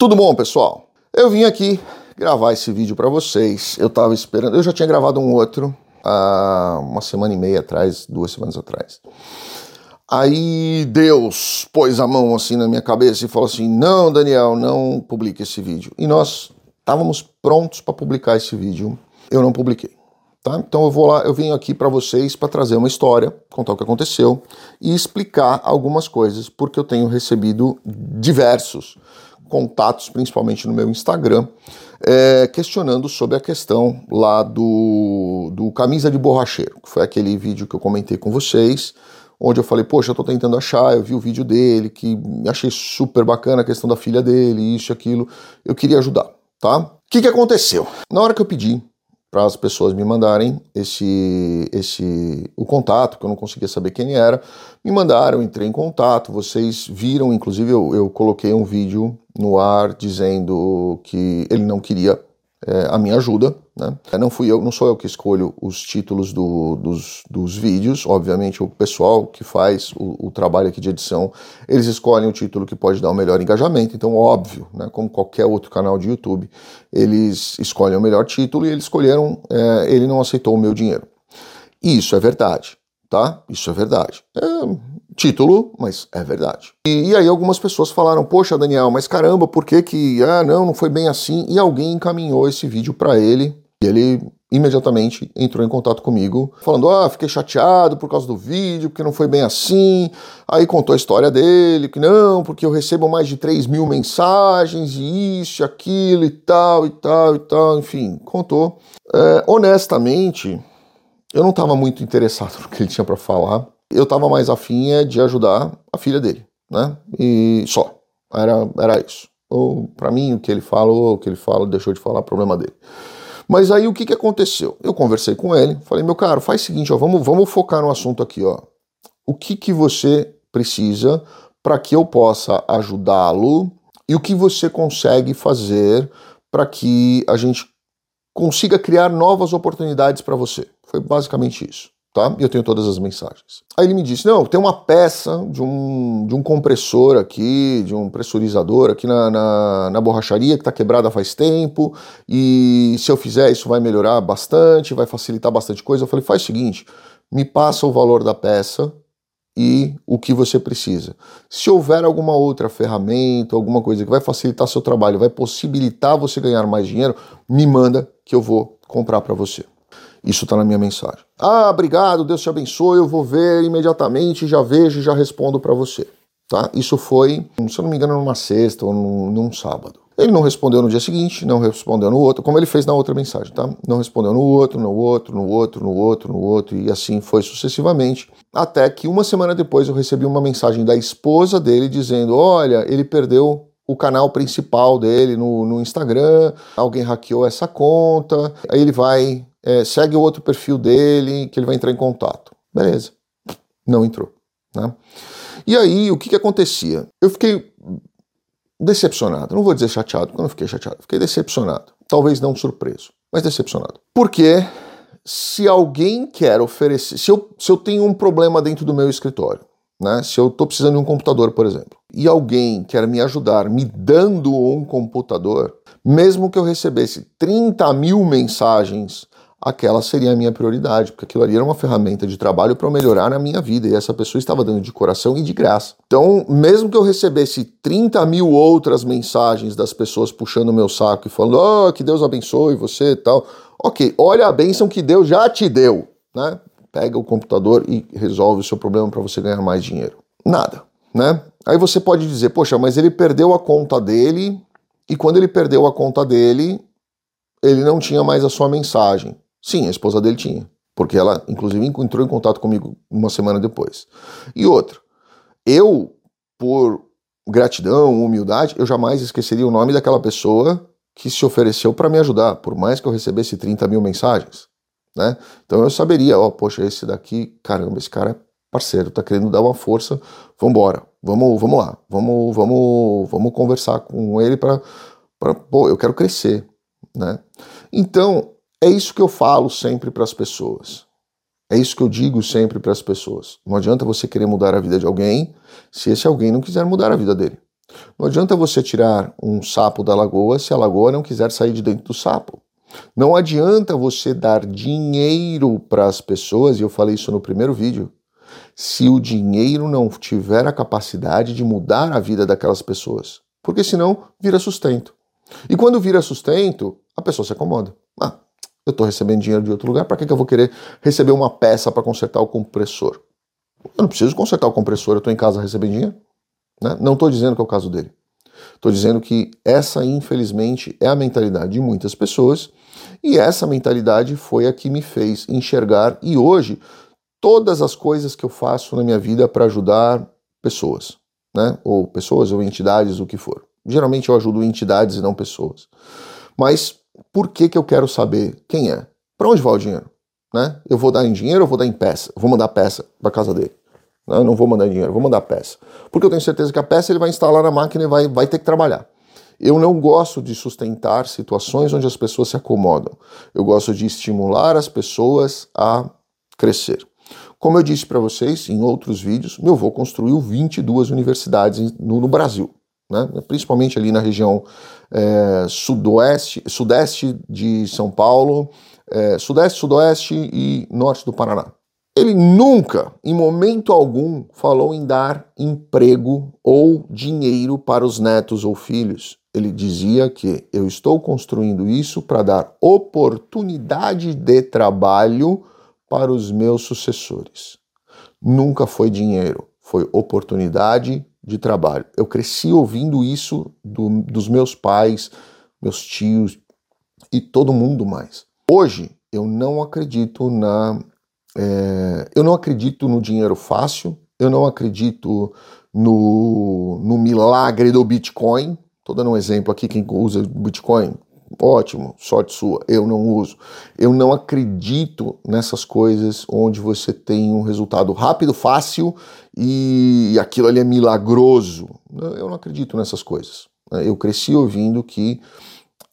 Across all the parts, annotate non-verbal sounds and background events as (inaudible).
Tudo bom, pessoal? Eu vim aqui gravar esse vídeo para vocês. Eu tava esperando, eu já tinha gravado um outro há uma semana e meia atrás, duas semanas atrás. Aí Deus pôs a mão assim na minha cabeça e falou assim: "Não, Daniel, não publique esse vídeo". E nós estávamos prontos para publicar esse vídeo. Eu não publiquei. Tá? Então eu vou lá, eu venho aqui para vocês para trazer uma história, contar o que aconteceu e explicar algumas coisas, porque eu tenho recebido diversos contatos, principalmente no meu Instagram, é, questionando sobre a questão lá do, do camisa de borracheiro, que foi aquele vídeo que eu comentei com vocês, onde eu falei, poxa, eu tô tentando achar, eu vi o vídeo dele, que achei super bacana a questão da filha dele, isso e aquilo, eu queria ajudar, tá? O que, que aconteceu? Na hora que eu pedi para as pessoas me mandarem esse, esse o contato, que eu não conseguia saber quem era. Me mandaram, entrei em contato. Vocês viram, inclusive, eu, eu coloquei um vídeo no ar dizendo que ele não queria é, a minha ajuda. Né? Não fui eu, não sou eu que escolho os títulos do, dos, dos vídeos. Obviamente, o pessoal que faz o, o, trabalho aqui de edição, eles escolhem o título que pode dar o melhor engajamento. Então, óbvio, né, como qualquer outro canal de YouTube, eles escolhem o melhor título e eles escolheram. É, ele não aceitou o meu dinheiro. Isso é verdade, tá? Isso é verdade. É, título, mas é verdade. E, e, aí algumas pessoas falaram, poxa Daniel, mas caramba, por que que, ah não, não foi bem assim? E alguém encaminhou esse vídeo para ele e ele imediatamente entrou em contato comigo, falando, ah, fiquei chateado por causa do vídeo, porque não foi bem assim. Aí contou a história dele, que não, porque eu recebo mais de 3 mil mensagens e isso, aquilo e tal, e tal, e tal, enfim, contou. É, honestamente, eu não estava muito interessado (laughs) no que ele tinha para falar eu estava mais afim de ajudar a filha dele, né? E só. Era, era isso. Ou para mim o que ele fala, ou o que ele fala, deixou de falar, problema dele. Mas aí o que, que aconteceu? Eu conversei com ele, falei, meu caro, faz o seguinte, ó, vamos, vamos focar no assunto aqui, ó. O que, que você precisa para que eu possa ajudá-lo e o que você consegue fazer para que a gente consiga criar novas oportunidades para você. Foi basicamente isso tá? Eu tenho todas as mensagens. Aí ele me disse: não, tem uma peça de um, de um compressor aqui, de um pressurizador aqui na, na, na borracharia que está quebrada faz tempo, e se eu fizer isso vai melhorar bastante, vai facilitar bastante coisa. Eu falei: faz o seguinte, me passa o valor da peça e o que você precisa. Se houver alguma outra ferramenta, alguma coisa que vai facilitar seu trabalho, vai possibilitar você ganhar mais dinheiro, me manda que eu vou comprar para você. Isso está na minha mensagem. Ah, obrigado, Deus te abençoe, eu vou ver imediatamente, já vejo já respondo para você. Tá? Isso foi, se eu não me engano, numa sexta ou num, num, sábado. Ele não respondeu no dia seguinte, não respondeu no outro, como ele fez na outra mensagem, tá? Não respondeu no outro, no outro, no outro, no outro, no outro, e assim foi sucessivamente. Até que uma semana depois eu recebi uma mensagem da esposa dele dizendo: Olha, ele perdeu o canal principal dele no, no Instagram, alguém hackeou essa conta, aí ele vai é, segue o outro perfil dele que ele vai entrar em contato. Beleza. Não entrou. Né? E aí, o que, que acontecia? Eu fiquei decepcionado. Não vou dizer chateado, porque eu não fiquei chateado. Fiquei decepcionado. Talvez não surpreso, mas decepcionado. Porque se alguém quer oferecer. Se eu, se eu tenho um problema dentro do meu escritório, né? Se eu estou precisando de um computador, por exemplo, e alguém quer me ajudar me dando um computador, mesmo que eu recebesse 30 mil mensagens aquela seria a minha prioridade, porque aquilo ali era uma ferramenta de trabalho para melhorar a minha vida e essa pessoa estava dando de coração e de graça. Então, mesmo que eu recebesse 30 mil outras mensagens das pessoas puxando o meu saco e falando, oh, que Deus abençoe você e tal, ok, olha a bênção que Deus já te deu, né? Pega o computador e resolve o seu problema para você ganhar mais dinheiro. Nada, né? Aí você pode dizer, poxa, mas ele perdeu a conta dele e quando ele perdeu a conta dele, ele não tinha mais a sua mensagem. Sim, a esposa dele tinha, porque ela, inclusive, entrou em contato comigo uma semana depois. E outra, eu, por gratidão, humildade, eu jamais esqueceria o nome daquela pessoa que se ofereceu para me ajudar, por mais que eu recebesse 30 mil mensagens. Né? Então eu saberia, ó, oh, poxa, esse daqui, caramba, esse cara é parceiro, tá querendo dar uma força, vambora, vamos, vamos lá, vamos, vamos, vamos conversar com ele para, pô, eu quero crescer, né? Então é isso que eu falo sempre para as pessoas. É isso que eu digo sempre para as pessoas. Não adianta você querer mudar a vida de alguém se esse alguém não quiser mudar a vida dele. Não adianta você tirar um sapo da lagoa se a lagoa não quiser sair de dentro do sapo. Não adianta você dar dinheiro para as pessoas, e eu falei isso no primeiro vídeo, se o dinheiro não tiver a capacidade de mudar a vida daquelas pessoas. Porque senão vira sustento. E quando vira sustento, a pessoa se acomoda. Ah, eu estou recebendo dinheiro de outro lugar, para que, que eu vou querer receber uma peça para consertar o compressor? Eu não preciso consertar o compressor, eu estou em casa recebendo dinheiro. Né? Não estou dizendo que é o caso dele. Estou dizendo que essa, infelizmente, é a mentalidade de muitas pessoas e essa mentalidade foi a que me fez enxergar e hoje todas as coisas que eu faço na minha vida para ajudar pessoas, né? Ou pessoas ou entidades, o que for. Geralmente eu ajudo entidades e não pessoas. Mas por que que eu quero saber quem é? Para onde vai o dinheiro? Né? Eu vou dar em dinheiro ou vou dar em peça? Eu vou mandar peça para casa dele. Eu não vou mandar em dinheiro, vou mandar peça. Porque eu tenho certeza que a peça ele vai instalar na máquina e vai, vai ter que trabalhar. Eu não gosto de sustentar situações onde as pessoas se acomodam. Eu gosto de estimular as pessoas a crescer. Como eu disse para vocês em outros vídeos, meu avô construiu 22 universidades no, no Brasil, né? principalmente ali na região é, sudoeste, sudeste de São Paulo, é, sudeste, sudoeste e norte do Paraná. Ele nunca, em momento algum, falou em dar emprego ou dinheiro para os netos ou filhos. Ele dizia que eu estou construindo isso para dar oportunidade de trabalho para os meus sucessores. Nunca foi dinheiro, foi oportunidade de trabalho. Eu cresci ouvindo isso do, dos meus pais, meus tios e todo mundo mais. Hoje eu não acredito na, é, eu não acredito no dinheiro fácil. Eu não acredito no, no milagre do Bitcoin. Estou dando um exemplo aqui, quem usa Bitcoin, Ótimo, sorte sua. Eu não uso. Eu não acredito nessas coisas onde você tem um resultado rápido, fácil e aquilo ali é milagroso. Eu não acredito nessas coisas. Eu cresci ouvindo que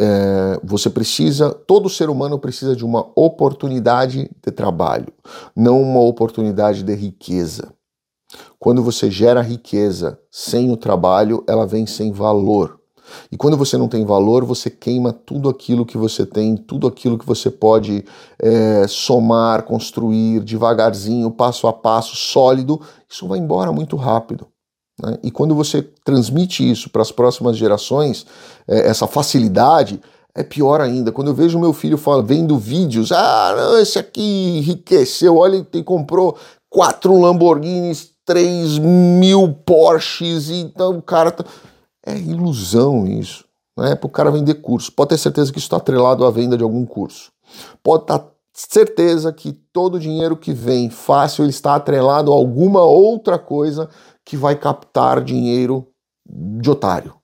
é, você precisa, todo ser humano precisa de uma oportunidade de trabalho, não uma oportunidade de riqueza. Quando você gera riqueza sem o trabalho, ela vem sem valor. E quando você não tem valor, você queima tudo aquilo que você tem, tudo aquilo que você pode é, somar, construir devagarzinho, passo a passo, sólido, isso vai embora muito rápido. Né? E quando você transmite isso para as próximas gerações, é, essa facilidade, é pior ainda. Quando eu vejo meu filho fala, vendo vídeos, ah, não, esse aqui enriqueceu, olha, ele comprou quatro Lamborghinis, três mil Porsches, então o cara. Tá... É ilusão isso. Não é para o cara vender curso. Pode ter certeza que isso está atrelado à venda de algum curso. Pode estar tá certeza que todo o dinheiro que vem fácil está atrelado a alguma outra coisa que vai captar dinheiro de otário.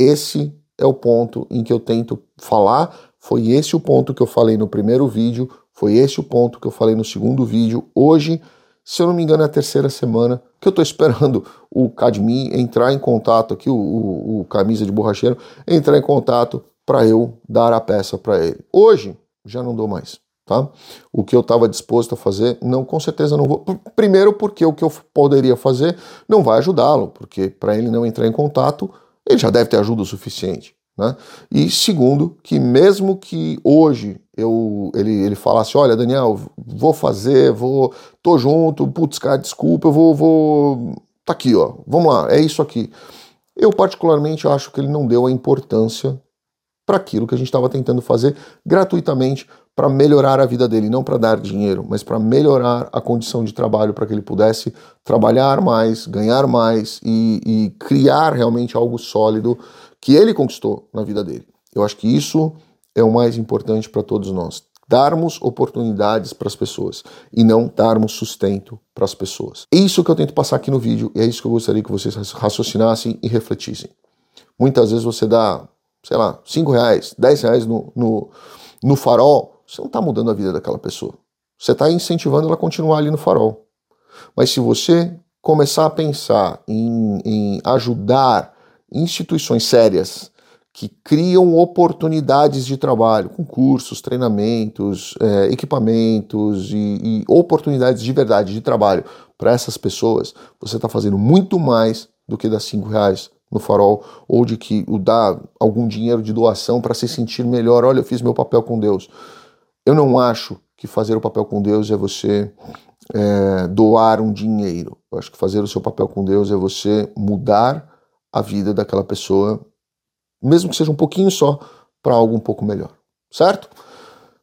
Esse é o ponto em que eu tento falar. Foi esse o ponto que eu falei no primeiro vídeo. Foi esse o ponto que eu falei no segundo vídeo. Hoje se eu não me engano, é a terceira semana que eu estou esperando o Cadmi entrar em contato aqui, o, o, o camisa de borracheiro, entrar em contato para eu dar a peça para ele. Hoje já não dou mais, tá? O que eu estava disposto a fazer, não, com certeza não vou. Primeiro, porque o que eu poderia fazer não vai ajudá-lo, porque para ele não entrar em contato, ele já deve ter ajuda o suficiente. Né? E segundo, que mesmo que hoje eu, ele, ele falasse, olha, Daniel, vou fazer, vou, tô junto, putz, cara, desculpa, eu vou, vou, tá aqui, ó, vamos lá, é isso aqui. Eu particularmente acho que ele não deu a importância para aquilo que a gente estava tentando fazer gratuitamente para melhorar a vida dele, não para dar dinheiro, mas para melhorar a condição de trabalho para que ele pudesse trabalhar mais, ganhar mais e, e criar realmente algo sólido que ele conquistou na vida dele. Eu acho que isso é o mais importante para todos nós. Darmos oportunidades para as pessoas e não darmos sustento para as pessoas. É isso que eu tento passar aqui no vídeo e é isso que eu gostaria que vocês raciocinassem e refletissem. Muitas vezes você dá, sei lá, 5 reais, 10 reais no, no, no farol, você não está mudando a vida daquela pessoa. Você está incentivando ela a continuar ali no farol. Mas se você começar a pensar em, em ajudar instituições sérias que criam oportunidades de trabalho, com cursos, treinamentos, é, equipamentos e, e oportunidades de verdade de trabalho para essas pessoas, você está fazendo muito mais do que dar 5 reais no farol, ou de que o dar algum dinheiro de doação para se sentir melhor. Olha, eu fiz meu papel com Deus. Eu não acho que fazer o papel com Deus é você é, doar um dinheiro. Eu acho que fazer o seu papel com Deus é você mudar a vida daquela pessoa, mesmo que seja um pouquinho só, para algo um pouco melhor. Certo?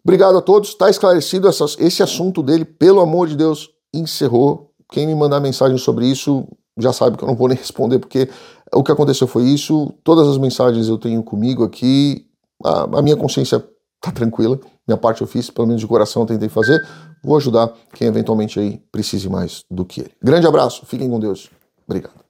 Obrigado a todos. Está esclarecido essas, esse assunto dele, pelo amor de Deus, encerrou. Quem me mandar mensagem sobre isso já sabe que eu não vou (laughs) nem responder, porque o que aconteceu foi isso. Todas as mensagens eu tenho comigo aqui. A, a minha consciência tá tranquila. Minha parte eu fiz, pelo menos de coração eu tentei fazer. Vou ajudar quem eventualmente aí precise mais do que ele. Grande abraço, fiquem com Deus. Obrigado.